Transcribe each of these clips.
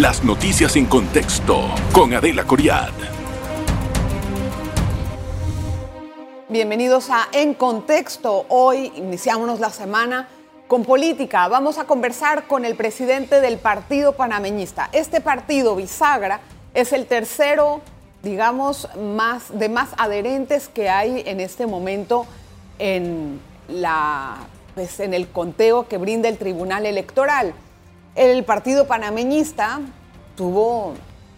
Las noticias en contexto con Adela Coriad. Bienvenidos a En Contexto. Hoy iniciamos la semana con política. Vamos a conversar con el presidente del Partido Panameñista. Este partido, Bisagra, es el tercero, digamos, más, de más adherentes que hay en este momento en, la, pues, en el conteo que brinda el Tribunal Electoral. El Partido Panameñista tuvo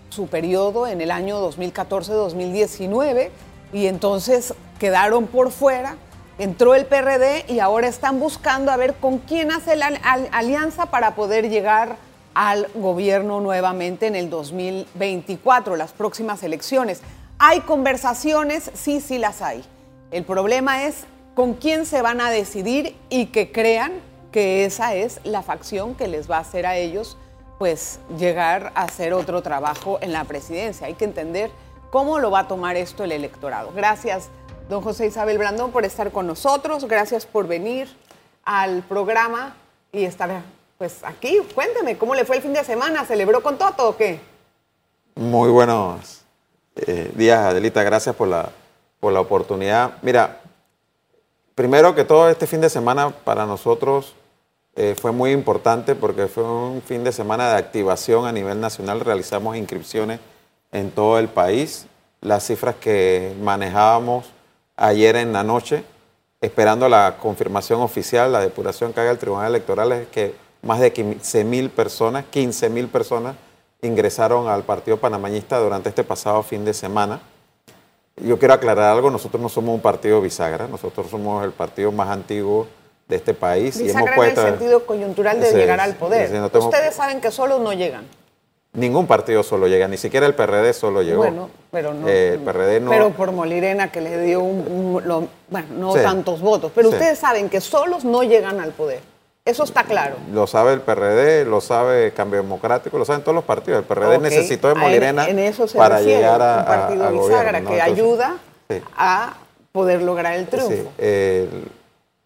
su periodo en el año 2014-2019 y entonces quedaron por fuera entró el PRD y ahora están buscando a ver con quién hace la alianza para poder llegar al gobierno nuevamente en el 2024, las próximas elecciones. ¿Hay conversaciones? Sí, sí las hay. El problema es con quién se van a decidir y que crean que esa es la facción que les va a hacer a ellos pues llegar a hacer otro trabajo en la presidencia. Hay que entender cómo lo va a tomar esto el electorado. Gracias don José Isabel Brandón, por estar con nosotros. Gracias por venir al programa y estar pues aquí. Cuénteme, ¿cómo le fue el fin de semana? ¿Celebró con Toto o qué? Muy buenos eh, días, Adelita. Gracias por la, por la oportunidad. Mira, primero que todo, este fin de semana para nosotros eh, fue muy importante porque fue un fin de semana de activación a nivel nacional. Realizamos inscripciones en todo el país. Las cifras que manejábamos ayer en la noche, esperando la confirmación oficial, la depuración que haga el Tribunal Electoral, es que más de 15 mil personas, 15 mil personas ingresaron al Partido Panameñista durante este pasado fin de semana. Yo quiero aclarar algo, nosotros no somos un partido bisagra, nosotros somos el partido más antiguo de este país. Bisagra y hemos puesto, en el sentido coyuntural de llegar al poder. Ustedes saben que solos no llegan. Ningún partido solo llega, ni siquiera el PRD solo llegó. Bueno, pero no. Eh, el PRD no. Pero por Molirena que le dio un, bueno, no tantos votos. Pero ustedes saben que solos no llegan al poder. Eso está claro. Lo sabe el PRD, lo sabe Cambio Democrático, lo saben todos los partidos. El PRD necesitó de Molirena para llegar a, un partido bisagra que ayuda a poder lograr el triunfo.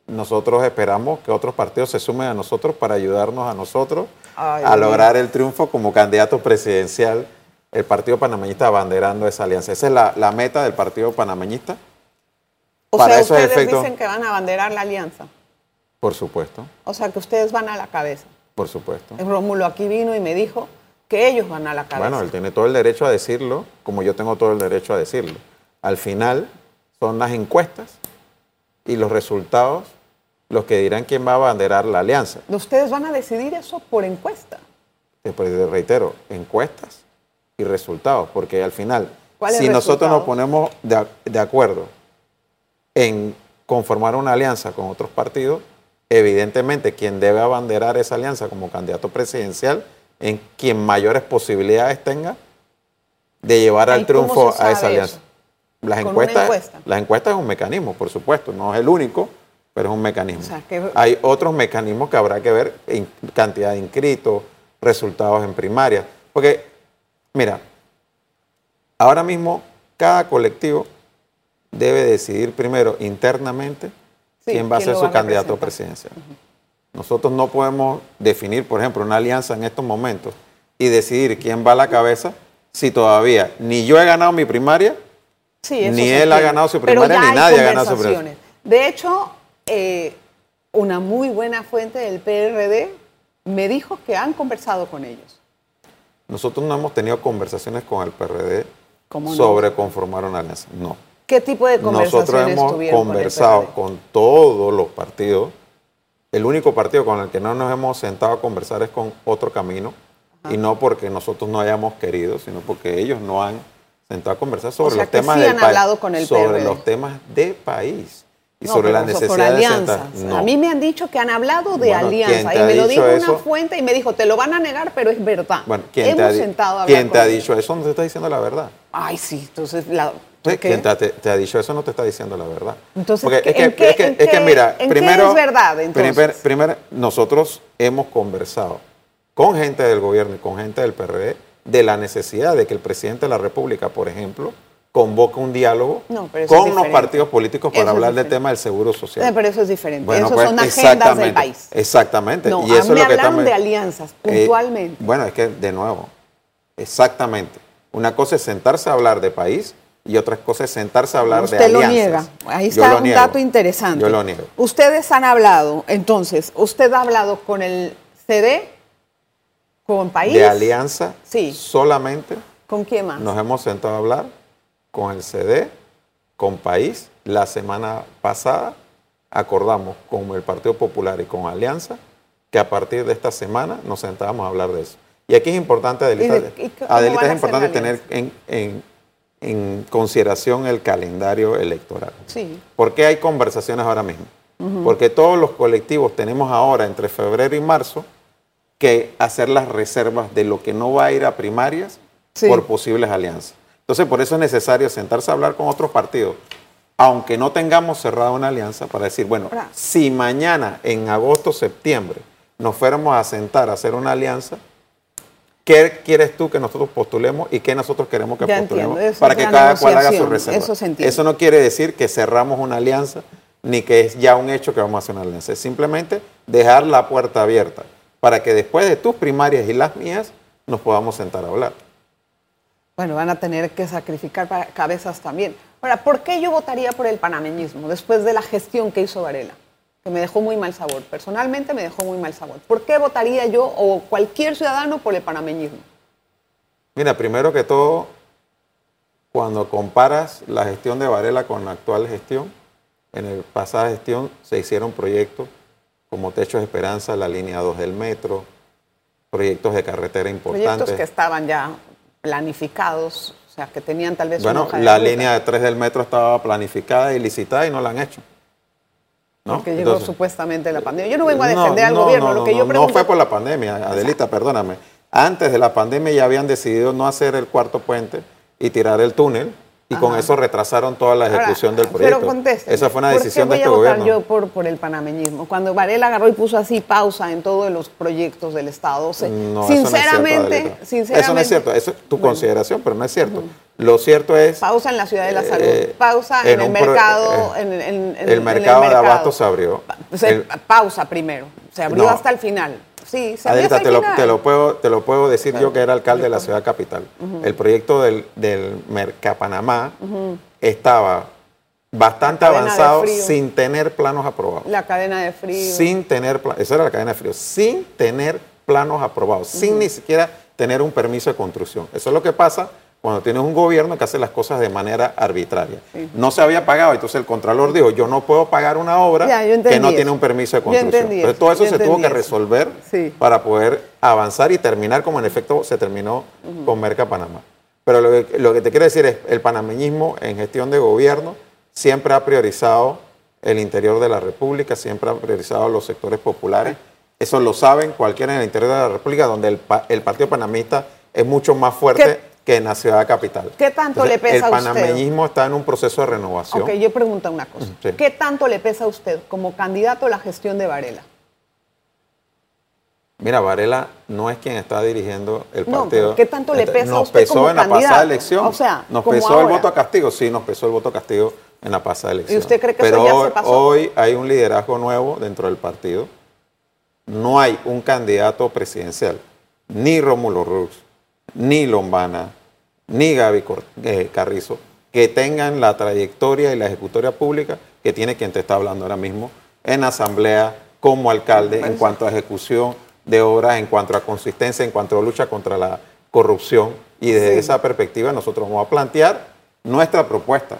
Nosotros esperamos que otros partidos se sumen a nosotros para ayudarnos a nosotros a lograr el triunfo como candidato presidencial, el Partido Panameñista abanderando esa alianza. Esa es la, meta del Partido Panameñista. O Para sea, ustedes dicen que van a abanderar la alianza. Por supuesto. O sea, que ustedes van a la cabeza. Por supuesto. Rómulo aquí vino y me dijo que ellos van a la cabeza. Bueno, él tiene todo el derecho a decirlo, como yo tengo todo el derecho a decirlo. Al final son las encuestas y los resultados los que dirán quién va a abanderar la alianza. ¿Ustedes van a decidir eso por encuesta? Después reitero, encuestas y resultados, porque al final, si nosotros nos ponemos de, acuerdo en conformar una alianza con otros partidos, evidentemente quien debe abanderar esa alianza como candidato presidencial en quien mayores posibilidades tenga de llevar al triunfo a esa alianza. Las encuestas, las encuestas es un mecanismo, por supuesto, no es el único, pero es un mecanismo. Hay otros mecanismos que habrá que ver, cantidad de inscritos, resultados en primaria. Porque, mira, ahora mismo cada colectivo debe decidir primero internamente quién va a ser su candidato presidencial. Nosotros no podemos definir, por ejemplo, una alianza en estos momentos y decidir quién va a la cabeza si todavía ni yo he ganado mi primaria, ni él ha ganado su primaria, ni nadie ha ganado su primaria. De hecho, eh, una muy buena fuente del PRD me dijo que han conversado con ellos. Nosotros no hemos tenido conversaciones con el PRD sobre conformar una alianza. No. ¿Qué tipo de conversaciones Nosotros hemos conversado con, todos los partidos. El único partido con el que no nos hemos sentado a conversar es con otro camino. Y no porque nosotros no hayamos querido, sino porque ellos no han sentado a conversar sobre los temas del país. Con el sobre los temas de país y sobre la necesidad de alianzas. A mí me han dicho que han hablado de alianza y me lo dijo una fuente y me dijo, te lo van a negar, pero es verdad. Bueno, ¿quién te ha, sentado a ¿quién te ha dicho eso? No te está diciendo la verdad. Ay, sí, entonces... La, ¿Quién te, ha dicho eso? No te está diciendo la verdad. Entonces, es, que, es, que, mira, primero, es verdad? Primero, nosotros hemos conversado con gente del gobierno y con gente del PRD de la necesidad de que el presidente de la República, por ejemplo, convoca un diálogo con los partidos políticos para hablar del tema del seguro social. Pero eso es diferente. Bueno, eso pues, son agendas del país. Exactamente. y eso mí es lo que hablaron de alianzas, eh, puntualmente. bueno, es que, de nuevo, Exactamente. Una cosa es sentarse a hablar de país y otra cosa es sentarse a hablar Usted de alianzas. lo niega. Ahí está un dato interesante. Yo lo niego. Ustedes han hablado, entonces, usted ha hablado con el CD, con país. De alianza. Sí. Solamente. ¿Con quién más? Nos hemos sentado a hablar con el CD, con país. La semana pasada acordamos con el Partido Popular y con Alianza que a partir de esta semana nos sentábamos a hablar de eso. Y aquí es importante, Adelita, Adelita es importante tener en, consideración el calendario electoral. Sí. ¿Por qué hay conversaciones ahora mismo? Porque todos los colectivos tenemos ahora, entre febrero y marzo, que hacer las reservas de lo que no va a ir a primarias por posibles alianzas. Entonces, por eso es necesario sentarse a hablar con otros partidos, aunque no tengamos cerrada una alianza, para decir, bueno, si mañana, en agosto, septiembre, nos fuéramos a sentar a hacer una alianza, ¿qué quieres tú que nosotros postulemos y qué nosotros queremos que postulemos para que cada cual haga su reserva? Eso, eso no quiere decir que cerramos una alianza ni que es ya un hecho que vamos a hacer una alianza. Es simplemente dejar la puerta abierta para que después de tus primarias y las mías nos podamos sentar a hablar. Bueno, van a tener que sacrificar cabezas también. Ahora, ¿por qué yo votaría por el panameñismo después de la gestión que hizo Varela? Que me dejó muy mal sabor. Personalmente me dejó muy mal sabor. ¿Por qué votaría yo o cualquier ciudadano por el panameñismo? Mira, primero que todo, cuando comparas la gestión de Varela con la actual gestión, en la pasada gestión se hicieron proyectos como Techo de Esperanza, la línea 2 del metro, proyectos de carretera importantes. Proyectos que estaban ya planificados, o sea, que tenían tal vez bueno, la línea de 3 del metro estaba planificada y licitada y no la han hecho. ¿no? Porque llegó supuestamente la pandemia. Yo no vengo a defender al gobierno, lo que yo pregunto... No fue por la pandemia, Adelita, perdóname. Antes de la pandemia ya habían decidido no hacer el cuarto puente y tirar el túnel y con eso retrasaron toda la ejecución del proyecto. Pero conteste, Esa fue una decisión de este a votar yo por, por el panameñismo? Cuando Varela agarró y puso así pausa en todos los proyectos del Estado. sinceramente, eso no es cierto, Eso es tu consideración, pero no es cierto. Lo cierto es... Pausa en la ciudad de la salud, eh, pausa en, el mercado... Eh, en, el, mercado de abasto se abrió. pausa primero, se abrió hasta el final. Sí, Adelita, te, lo, te, lo, puedo, te lo puedo decir yo que era alcalde de la ciudad capital. El proyecto del, del Mercapanamá estaba bastante avanzado sin tener planos aprobados. La cadena de frío. Sin tener, esa era la cadena de frío, sin tener planos aprobados, sin ni siquiera tener un permiso de construcción. Eso es lo que pasa cuando tienes un gobierno que hace las cosas de manera arbitraria. No se había pagado, entonces el Contralor dijo, yo no puedo pagar una obra que no tiene un permiso de construcción. Entonces todo eso se tuvo que resolver para poder avanzar y terminar como en efecto se terminó con Merca Panamá. Pero lo que, lo que te quiero decir es, el panameñismo en gestión de gobierno siempre ha priorizado el interior de la República, siempre ha priorizado los sectores populares. Eso lo saben cualquiera en el interior de la República, donde el, el Partido Panamista es mucho más fuerte que en la ciudad capital. ¿Qué tanto le pesa a usted? El panameñismo está en un proceso de renovación. Ok, yo pregunto una cosa. ¿Qué tanto le pesa a usted como candidato a la gestión de Varela? Mira, Varela no es quien está dirigiendo el partido. ¿Qué tanto le pesa a usted pesó en la pasada elección. O sea, nos pesó el voto a castigo. Sí, nos pesó el voto a castigo en la pasada elección. ¿Y usted cree que Pero eso ya hoy, se pasó? hoy hay un liderazgo nuevo dentro del partido. No hay un candidato presidencial, ni Rómulo Rux, ni Lombana, ni Gaby eh, Carrizo, que tengan la trayectoria y la ejecutoria pública que tiene quien te está hablando ahora mismo en asamblea, como alcalde, en cuanto a ejecución de obras, en cuanto a consistencia, en cuanto a lucha contra la corrupción. Y desde esa perspectiva nosotros vamos a plantear nuestra propuesta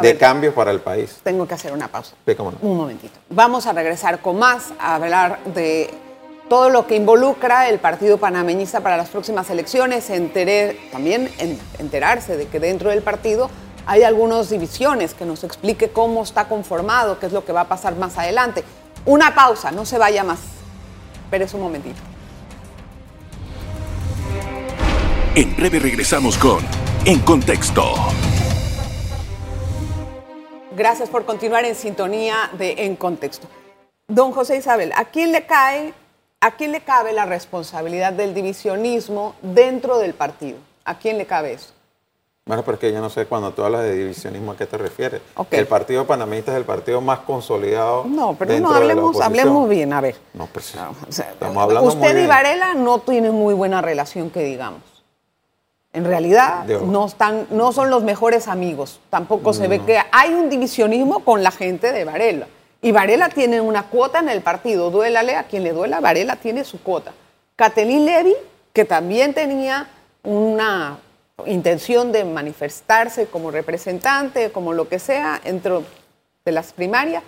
de cambio para el país. Tengo que hacer una pausa. Un momentito. Vamos a regresar con más, a hablar de todo lo que involucra el Partido Panameñista para las próximas elecciones, también enterarse de que dentro del partido hay algunas divisiones, que nos explique cómo está conformado, qué es lo que va a pasar más adelante. Una pausa, no se vaya más. Espérese un momentito. En breve regresamos con En Contexto. Gracias por continuar en sintonía de En Contexto. Don José Isabel, ¿a quién le cae ¿A quién le cabe la responsabilidad del divisionismo dentro del partido? ¿A quién le cabe eso? Bueno, porque yo no sé cuando tú hablas de divisionismo a qué te refieres. El partido panamista es el partido más consolidado. No, pero no hablemos, hablemos bien, a ver. No, pero pues, estamos hablando Usted y Varela no tienen muy buena relación, que digamos. En realidad no, están, no son los mejores amigos. Tampoco se ve que hay un divisionismo con la gente de Varela. Y Varela tiene una cuota en el partido. Duélale a quien le duela, Varela tiene su cuota. Catelín Levy, que también tenía una intención de manifestarse como representante, como lo que sea, dentro de las primarias,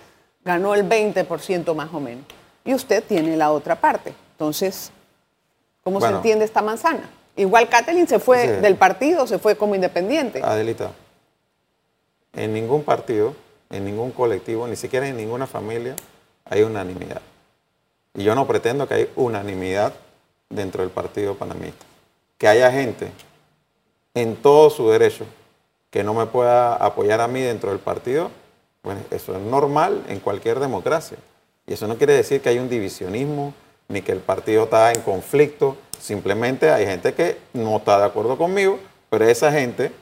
ganó el 20% más o menos. Y usted tiene la otra parte. Entonces, ¿cómo se entiende esta manzana? Igual Kathleen se fue del partido, se fue como independiente. Adelita, en ningún partido, en ningún colectivo, ni siquiera en ninguna familia hay unanimidad. Y yo no pretendo que haya unanimidad dentro del partido panamista. Que haya gente en todo su derecho que no me pueda apoyar a mí dentro del partido, eso es normal en cualquier democracia. Y eso no quiere decir que hay un divisionismo, ni que el partido está en conflicto. Simplemente hay gente que no está de acuerdo conmigo, pero esa gente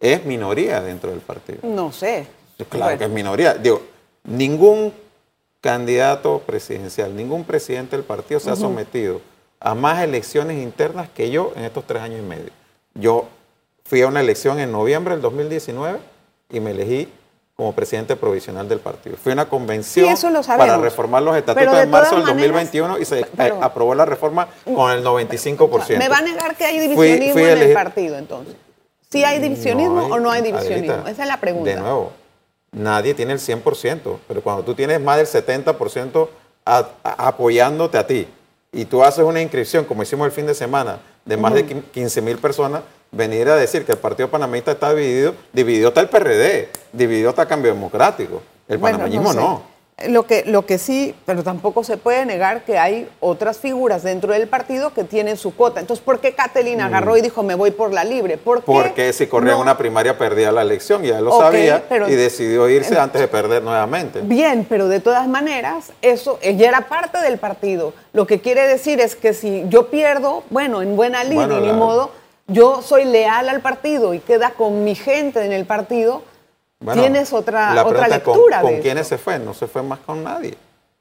es minoría dentro del partido. No sé. Claro que es minoría. Digo, ningún candidato presidencial, ningún presidente del partido se ha sometido a más elecciones internas que yo en estos tres años y medio. Yo fui a una elección en noviembre del 2019 y me elegí como presidente provisional del partido. Fui a una convención para reformar los estatutos en marzo del 2021 y se aprobó la reforma con el 95%. ¿Me va a negar que hay divisionismo en el partido entonces? ¿Sí hay divisionismo o no hay divisionismo? Esa es la pregunta. De nuevo, nadie tiene el 100%, pero cuando tú tienes más del 70% apoyándote a ti y tú haces una inscripción, como hicimos el fin de semana, de más de 15 mil personas, venir a decir que el Partido Panameñista está dividido, dividido está el PRD, dividido está Cambio Democrático. El panameñismo no. Lo que, lo que sí, pero tampoco se puede negar que hay otras figuras dentro del partido que tienen su cuota. Entonces, ¿por qué Catalina mm. agarró y dijo me voy por la libre? ¿Por Porque si corría una primaria perdía la elección, ya lo sabía, y decidió irse antes de perder nuevamente. Bien, pero de todas maneras, eso, ella era parte del partido. Lo que quiere decir es que si yo pierdo, bueno, en buena línea, ni modo yo soy leal al partido y queda con mi gente en el partido, tienes otra, otra lectura. ¿Con, con quiénes se fue? No se fue más con nadie,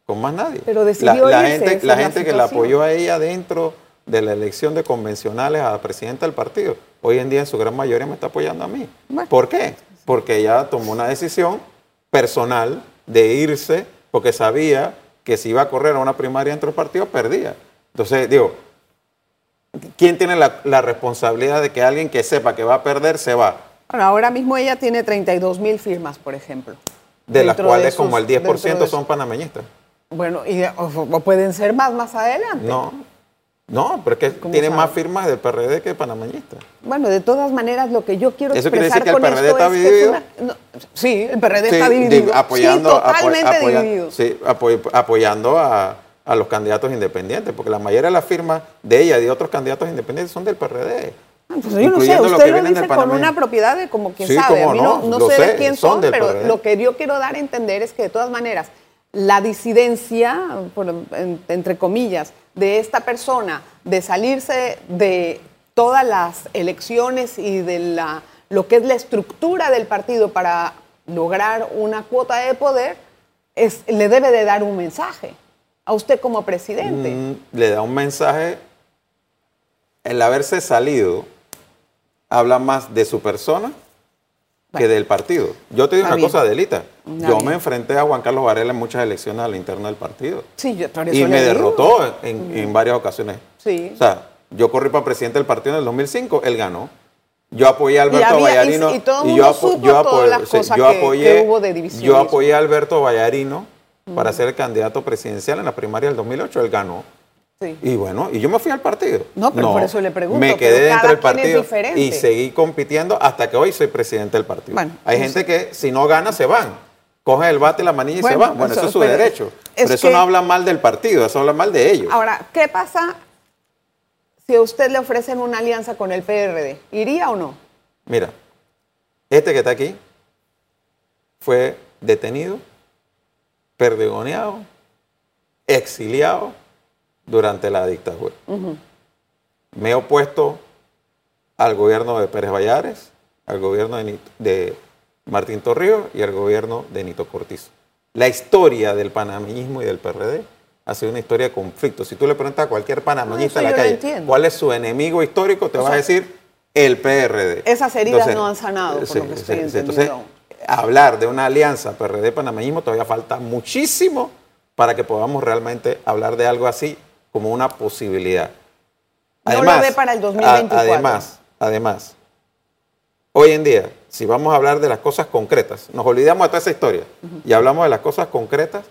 con más nadie. Pero decidió la, gente, la gente que la apoyó a ella dentro de la elección de convencionales a la presidenta del partido, hoy en día en su gran mayoría me está apoyando a mí. ¿Por qué? Porque ella tomó una decisión personal de irse porque sabía que si iba a correr a una primaria dentro del partido, perdía. Entonces, digo, ¿quién tiene la, responsabilidad de que alguien que sepa que va a perder se va? Bueno, ahora mismo ella tiene 32 mil firmas, por ejemplo. De las cuales como el 10% son panameñistas. Bueno, y, o, pueden ser más más adelante. No, no, pero es que tiene más firmas del PRD que panameñistas. Bueno, de todas maneras, lo que yo quiero ¿Eso expresar quiere decir que el PRD está dividido? sí, el PRD está dividido. Apoyando, sí, totalmente dividido. Sí, apoyando a, a los candidatos independientes, porque la mayoría de las firmas de ella y de otros candidatos independientes son del PRD. Pues yo no sé, usted lo dice con una propiedad de como quien sabe. A mí no, no, sé, de quién son, pero lo que yo quiero dar a entender es que de todas maneras la disidencia, entre comillas, de esta persona de salirse de todas las elecciones y de la, lo que es la estructura del partido para lograr una cuota de poder, es, le debe de dar un mensaje a usted como presidente. Mm, le da un mensaje, el haberse salido habla más de su persona que del partido. Yo te digo una cosa, Adelita. yo me enfrenté a Juan Carlos Varela en muchas elecciones a la interna del partido. Sí, yo Y me derrotó en, varias ocasiones. Sí. O sea, yo corrí para presidente del partido en el 2005, él ganó. Yo apoyé a Alberto Vallarino. Y, todo yo, apoyé, de Yo apoyé a Alberto Vallarino para ser el candidato presidencial en la primaria del 2008. Él ganó. Sí. Y bueno, y yo me fui al partido. No, pero por eso le pregunto. Me quedé dentro del partido y seguí compitiendo hasta que hoy soy presidente del partido. Hay gente que si no gana se van. Cogen el bate, la manilla y se van. Bueno, eso, es su derecho. pero eso no habla mal del partido, eso habla mal de ellos. Ahora, ¿qué pasa si a usted le ofrecen una alianza con el PRD? ¿Iría o no? Mira, este que está aquí fue detenido perdigoneado, exiliado durante la dictadura. Me he opuesto al gobierno de Pérez Vallares, al gobierno de, Martín Torrijos y al gobierno de Nito Cortizo. La historia del panameñismo y del PRD ha sido una historia de conflicto. Si tú le preguntas a cualquier panameñista en la calle cuál es su enemigo histórico, te va a decir el PRD. Esas heridas no han sanado, por lo que estoy Entonces, hablar de una alianza PRD-panameñismo todavía falta muchísimo para que podamos realmente hablar de algo así como una posibilidad. Además, no lo ve para el 2024. además, además, hoy en día, si vamos a hablar de las cosas concretas, nos olvidamos de toda esa historia y hablamos de las cosas concretas,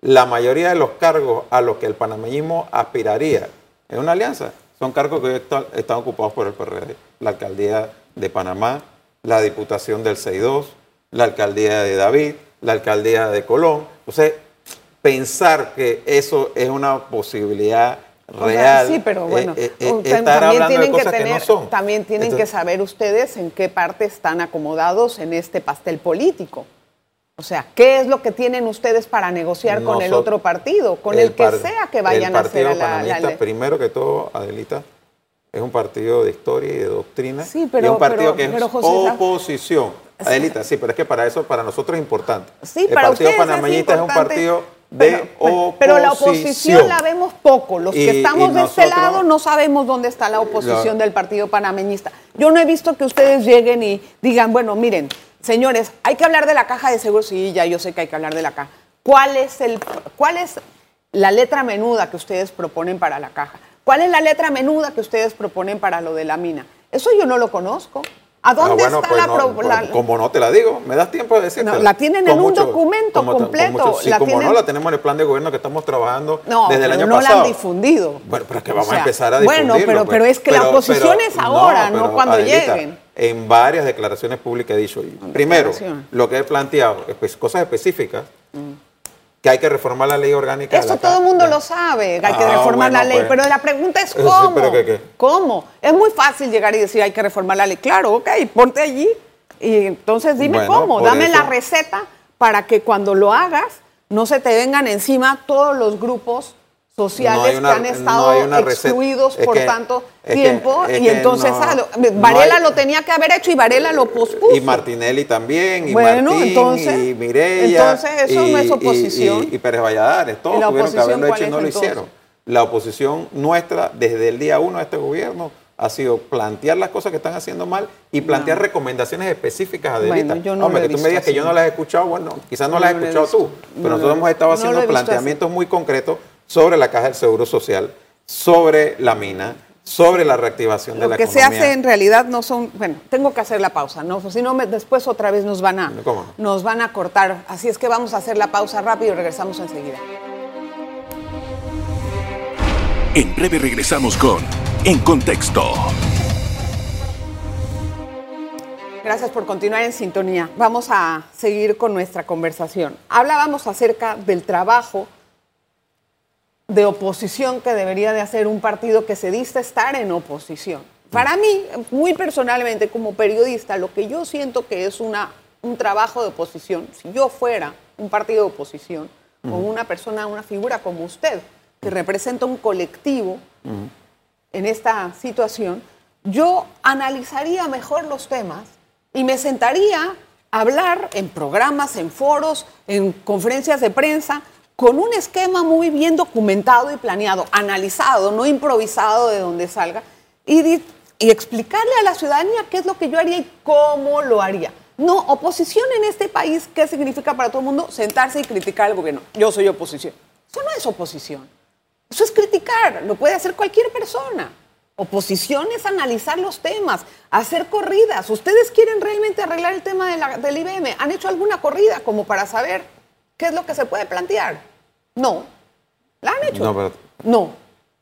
la mayoría de los cargos a los que el panameñismo aspiraría en una alianza son cargos que están ocupados por el PRD. La alcaldía de Panamá, la diputación del 6-2, la alcaldía de David, la alcaldía de Colón. Entonces, pensar que eso es una posibilidad real. sí, pero bueno, eh, eh, eh, también tienen que tener, también tienen que saber ustedes en qué parte están acomodados en este pastel político. O sea, ¿qué es lo que tienen ustedes para negociar con el otro partido, con el, que sea que vayan a hacer la, la, Primero que todo, Adelita, es un partido de historia y de doctrina. Sí, pero, y es un partido que es oposición. Adelita, sí, pero es que para eso, para nosotros es importante. Sí, el partido panameñista es, un partido de oposición. Pero la oposición la vemos poco. Los que estamos de este lado no sabemos dónde está la oposición del partido panameñista. Yo no he visto que ustedes lleguen y digan, bueno, miren, señores, hay que hablar de la caja de seguros. Sí, ya yo sé que hay que hablar de la caja. ¿Cuál es, el, ¿Cuál es la letra menuda que ustedes proponen para la caja? ¿Cuál es la letra menuda que ustedes proponen para lo de la mina? Eso yo no lo conozco. ¿A dónde ah, está pues la, no, Como no te la digo, me das tiempo de decirte. la tienen en un documento completo. sí, como no, la tenemos en el plan de gobierno que estamos trabajando desde el año pasado. No la han difundido. Bueno, pero es que vamos a empezar a difundirlo. Bueno, pero, pues. pero es que la oposición es ahora, no, cuando lleguen. En varias declaraciones públicas he dicho, primero, lo que he planteado, pues, cosas específicas, mm que hay que reformar la ley orgánica. Eso todo el mundo lo sabe, hay que ah, reformar la ley, pues. pero la pregunta es cómo. ¿Cómo? Es muy fácil llegar y decir hay que reformar la ley. Claro, ok, ponte allí y entonces dime cómo, dame la receta para que cuando lo hagas no se te vengan encima todos los grupos sociales que han estado excluidos por tanto tiempo y entonces ah, Varela lo tenía que haber hecho y Varela lo pospuso. Y Martinelli también, y bueno, Martín, entonces, y Mireya. Entonces eso no es oposición. Y, Pérez Valladares, todos tuvieron que haberlo hecho y no lo hicieron. La oposición nuestra desde el día uno de este gobierno ha sido plantear las cosas que están haciendo mal y plantear recomendaciones específicas a Delita. Bueno, no Hombre, que tú me digas que yo no las he escuchado, bueno, quizás no, las he escuchado tú, pero nosotros hemos estado haciendo planteamientos muy concretos sobre la caja del Seguro Social, sobre la mina, sobre la reactivación de la economía. Lo que se hace en realidad no son, bueno, tengo que hacer la pausa, ¿no? Si no, después otra vez nos van a, nos van a cortar. Así es que vamos a hacer la pausa rápido y regresamos enseguida. En breve regresamos con En Contexto. Gracias por continuar en sintonía. Vamos a seguir con nuestra conversación. Hablábamos acerca del trabajo de oposición que debería de hacer un partido que se dista estar en oposición. Para mí, muy personalmente, como periodista, lo que yo siento que es una, un trabajo de oposición, si yo fuera un partido de oposición, o una persona, una figura como usted, que representa un colectivo en esta situación, yo analizaría mejor los temas y me sentaría a hablar en programas, en foros, en conferencias de prensa, con un esquema muy bien documentado y planeado, analizado, no improvisado de donde salga, y, explicarle a la ciudadanía qué es lo que yo haría y cómo lo haría. No, oposición en este país, ¿qué significa para todo el mundo? Sentarse y criticar al gobierno. Yo soy oposición. Eso no es oposición. Eso es criticar, lo puede hacer cualquier persona. Oposición es analizar los temas, hacer corridas. ¿Ustedes quieren realmente arreglar el tema de del IBM? ¿Han hecho alguna corrida como para saber qué es lo que se puede plantear? No. ¿La han hecho? No, no.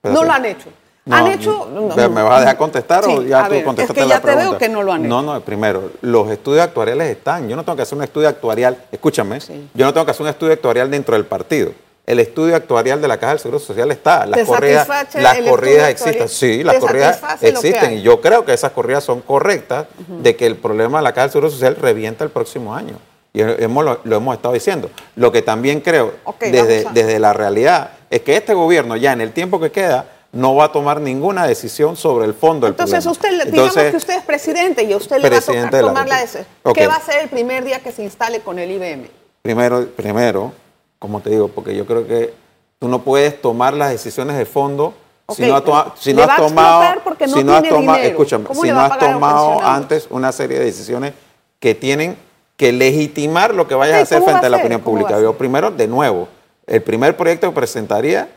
No lo han hecho. ¿Han hecho? ¿Me vas a dejar contestar o ya tú contestaste es que ya te veo que no lo han hecho. No, no, primero, los estudios actuariales están. Yo no tengo que hacer un estudio actuarial, escúchame, yo no tengo que hacer un estudio actuarial dentro del partido. El estudio actuarial de la Caja del Seguro Social está. Las corridas, las corridas existen. Sí, las corridas existen. Y yo creo que esas corridas son correctas de que el problema de la Caja del Seguro Social revienta el próximo año. Y hemos, lo, hemos estado diciendo. Lo que también creo desde, desde la realidad es que este gobierno ya en el tiempo que queda no va a tomar ninguna decisión sobre el fondo del Entonces, usted, digamos que usted es presidente y a usted le va a tocar tomar la decisión. ¿Qué va a hacer el primer día que se instale con el IBM? Primero, primero, como te digo, porque yo creo que tú no puedes tomar las decisiones de fondo Si no, si no has tomado, si no has tomado, escúchame, si no has tomado antes una serie de decisiones que tienen que legitimar lo que vayas a hacer frente a, la opinión pública. Yo primero, de nuevo, el primer proyecto que presentaría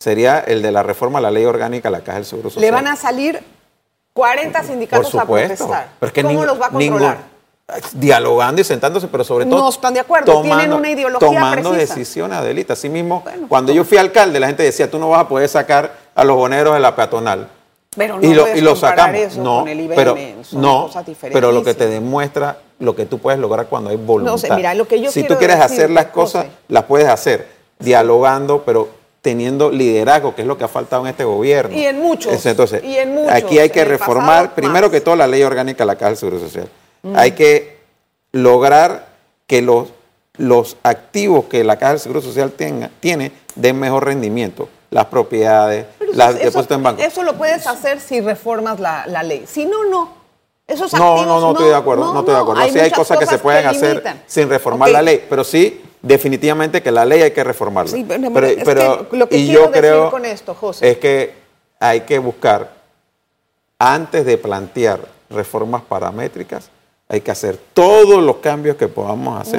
sería el de la reforma a la ley orgánica a la Caja del Seguro Social. Le van a salir 40 sindicatos a protestar. ¿Cómo los va a controlar? dialogando y sentándose, pero sobre todo. No están de acuerdo, tomando, tienen una ideología Tomando decisiones, Adelita. Así mismo, cuando yo fui alcalde, la gente decía, tú no vas a poder sacar a los boneros de la peatonal. Pero no y lo, y lo sacamos. no, pero, no, pero lo que te demuestra lo que tú puedes lograr cuando hay voluntad. No sé, mira, lo que yo si tú quieres hacer las cosas, las puedes hacer dialogando, pero teniendo liderazgo, que es lo que ha faltado en este gobierno. Y en muchos. Entonces, aquí hay que reformar, primero que todo, la ley orgánica de la Caja del Seguro Social. Hay que lograr que los, los activos que la Caja del Seguro Social tenga, tiene den mejor rendimiento. Las propiedades, las depósitos en banco. Eso lo puedes hacer si reformas la, ley. Si no, no. Esos no, no, no, estoy de acuerdo. No, estoy de acuerdo. Hay sí hay cosas, que se pueden hacer sin reformar la ley, pero sí definitivamente que la ley hay que reformarla. Sí, pero, lo que y quiero yo creo con esto, José. es que hay que buscar antes de plantear reformas paramétricas hay que hacer todos los cambios que podamos hacer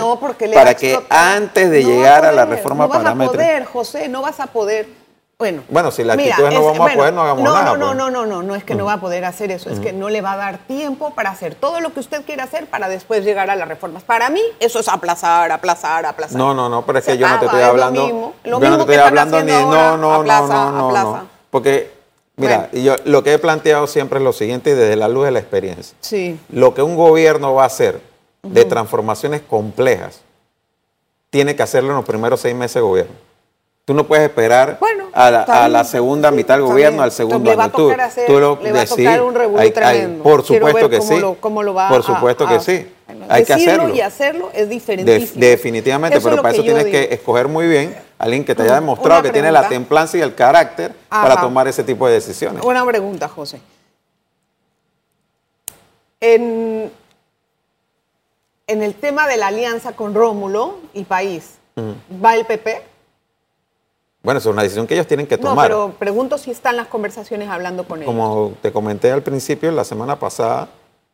para que antes de llegar a, la reforma paramétrica. No vas a poder, José, no vas a poder. Bueno, bueno si la actitud es no vamos a poder, no hagamos nada. No, no, pues. no, no, no, no es que no va a poder hacer eso, es que no le va a dar tiempo para hacer todo lo que usted quiere hacer para después llegar a las reformas. Para mí, eso es aplazar, aplazar, aplazar. No, no, no, pero es que yo no te estoy hablando. Lo mismo, lo yo no te estoy hablando ni. no, no, aplaza, no, no, no, no. Porque Mira, yo lo que he planteado siempre es lo siguiente desde la luz de la experiencia. Sí. Lo que un gobierno va a hacer de transformaciones complejas, tiene que hacerlo en los primeros seis meses de gobierno. Tú no puedes esperar a, la, segunda mitad del gobierno, al segundo año. Tú, tú lo le va a tocar un hay, tremendo. por supuesto que sí. por supuesto que sí. hay que hacerlo. y hacerlo es diferente. definitivamente, pero para eso tienes que escoger muy bien a alguien que te haya demostrado que tiene la templanza y el carácter para tomar ese tipo de decisiones. Una pregunta, José. En, en el tema de la alianza con Rómulo y País, ¿va el PP? Bueno, es una decisión que ellos tienen que tomar. No, pero pregunto si están las conversaciones hablando con ellos. Como te comenté al principio, la semana pasada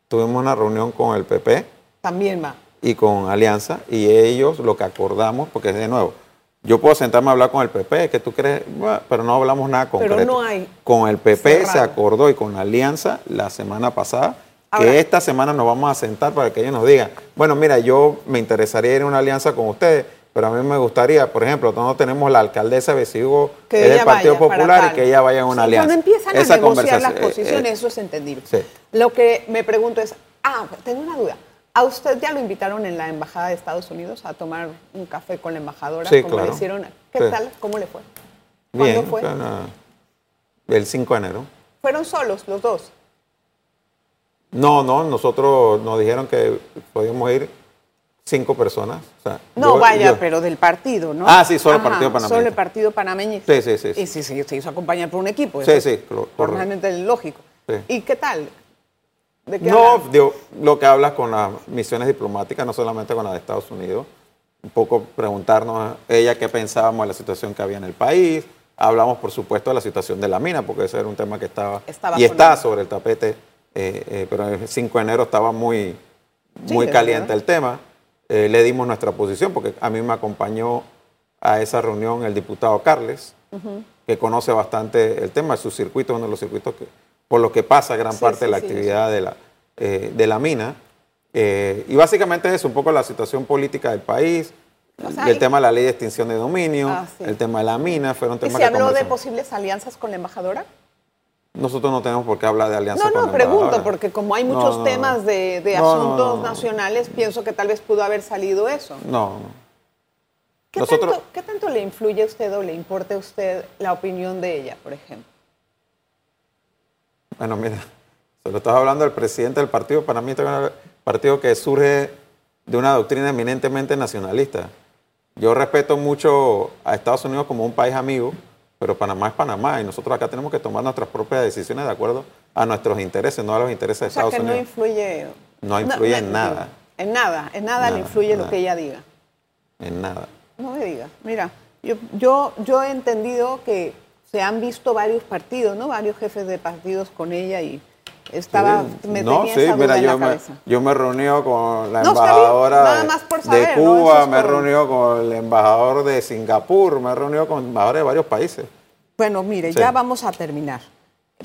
tuvimos una reunión con el PP. También va. Y con Alianza, y ellos lo que acordamos, porque de nuevo, yo puedo sentarme a hablar con el PP, que tú crees, pero no hablamos nada concreto. Pero no hay. Con el PP se acordó y con Alianza la semana pasada que esta semana nos vamos a sentar para que ellos nos digan, bueno, mira, yo me interesaría ir a una alianza con ustedes, pero a mí me gustaría, por ejemplo, nosotros tenemos la alcaldesa de Besigo, que es del Partido Popular, y que ella vaya a una alianza. Cuando empiezan a negociar las eh, posiciones, eh, eso es entendible. Lo que me pregunto es, ah, tengo una duda. ¿A usted ya lo invitaron en la Embajada de Estados Unidos a tomar un café con la embajadora? Sí, claro. ¿Qué tal? ¿Cómo le fue? ¿Cuándo fue? el 5 de enero. ¿Fueron solos los dos? No, no, nosotros nos dijeron que podíamos ir cinco personas. no, vaya, pero del partido, ¿no? Ah, sí, solo el partido panameño. Solo el partido panameño. Sí, sí, sí. Y sí, sí, se hizo acompañar por un equipo. Sí, sí, Normalmente es lógico. ¿Y qué tal? no, lo que hablas con las misiones diplomáticas, no solamente con las de Estados Unidos, un poco preguntarnos ella qué pensábamos de la situación que había en el país. Hablamos, por supuesto, de la situación de la mina, porque ese era un tema que estaba, y está sobre el tapete, eh, eh, pero el 5 de enero estaba muy, muy caliente el tema. Eh, le dimos nuestra posición, porque a mí me acompañó a esa reunión el diputado Carles, que conoce bastante el tema, su circuito uno de los circuitos que, por lo que pasa gran parte de la actividad de, la, eh, de la mina. Eh, y básicamente es un poco la situación política del país, el tema de la ley de extinción de dominio, ah, el tema de la mina, fueron temas ¿Y se habló de posibles alianzas con la embajadora? Nosotros no tenemos por qué hablar de alianzas no, no, pregunto, porque como hay muchos temas de, asuntos nacionales, pienso que tal vez pudo haber salido eso. No, ¿Qué, tanto, ¿Qué tanto le influye a usted o le importa a usted la opinión de ella, por ejemplo? Bueno, mira, se lo estaba hablando del presidente del partido. Para mí es un partido que surge de una doctrina eminentemente nacionalista. Yo respeto mucho a Estados Unidos como un país amigo, pero Panamá es Panamá y nosotros acá tenemos que tomar nuestras propias decisiones de acuerdo a nuestros intereses, no a los intereses de Estados Unidos. No influye. No influye en nada. En nada, en nada, le influye lo que ella diga. En nada. No me diga. Mira, yo, yo, yo he entendido que se han visto varios partidos, ¿no? Varios jefes de partidos con ella y estaba, me no, tenía sí, esa duda mira, yo, me, yo me reuní con la embajadora de Cuba, me he reunido con el embajador de Singapur, me he reunido con embajadores de varios países. Bueno, mire, ya vamos a terminar,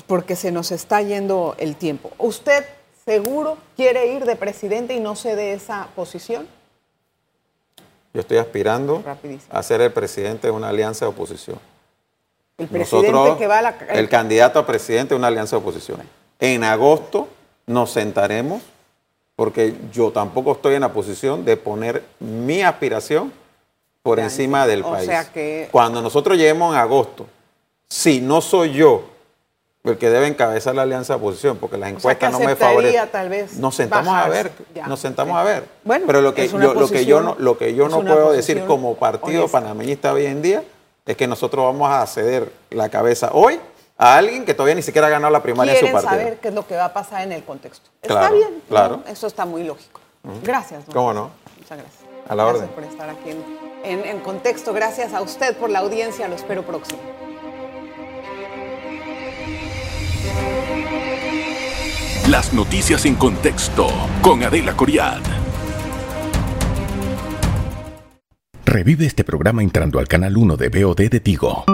porque se nos está yendo el tiempo. ¿Usted seguro quiere ir de presidente y no se de esa posición? Yo estoy aspirando a ser el presidente de una alianza de oposición. El presidente que va a la... El candidato a presidente de una alianza de oposición. En agosto nos sentaremos porque yo tampoco estoy en la posición de poner mi aspiración por encima del país. Cuando nosotros lleguemos en agosto, si no soy yo el que debe encabezar la alianza de oposición, porque las encuestas no me favorecen. Tal vez nos sentamos a ver, nos sentamos a ver. Pero lo que, yo, lo que yo no, lo que yo no puedo decir como partido panameñista hoy en día es que nosotros vamos a ceder la cabeza hoy a alguien que todavía ni siquiera ha ganado la primaria en su partido. saber qué es lo que va a pasar en el contexto. está bien, claro. Eso está muy lógico. Gracias. ¿Cómo no? Muchas gracias. A la gracias por estar aquí en, en contexto. Gracias a usted por la audiencia. Lo espero próximo. Las noticias en contexto con Adela Coriad. Revive este programa entrando al canal 1 de BOD de Tigo.